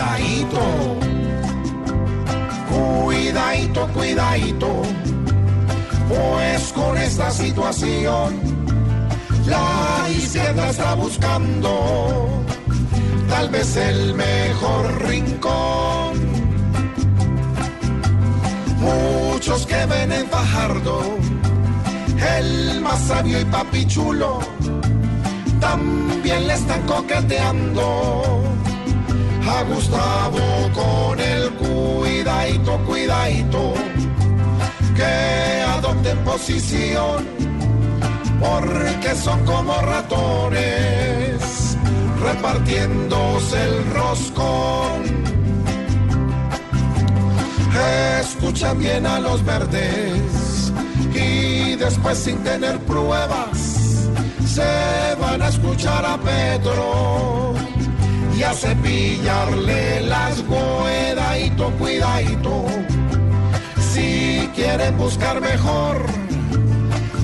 Cuidadito. Cuidadito, cuidadito. Pues con esta situación, la izquierda está buscando tal vez el mejor rincón. Muchos que ven en Fajardo, el más sabio y papichulo, también le están coqueteando a Gustavo con el cuidadito, cuidadito, que adopten posición, porque son como ratones, repartiéndose el roscón. Escuchan bien a los verdes y después sin tener pruebas se van a escuchar a Pedro y a cepillarle las cuidadito, cuidadito. Si quieren buscar mejor,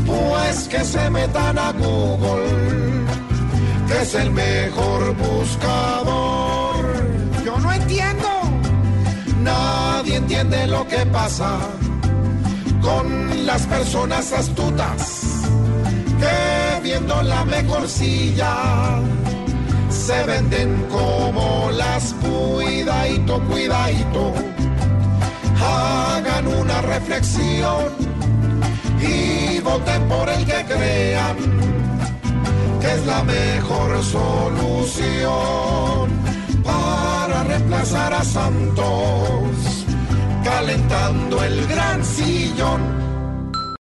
pues que se metan a Google, que es el mejor buscador. Yo no entiendo. Nadie entiende lo que pasa con las personas astutas que viendo la mejor silla se venden como las cuidadito, cuidadito. Hagan una reflexión y voten por el que crean que es la mejor solución para reemplazar a Santos, calentando el gran sillón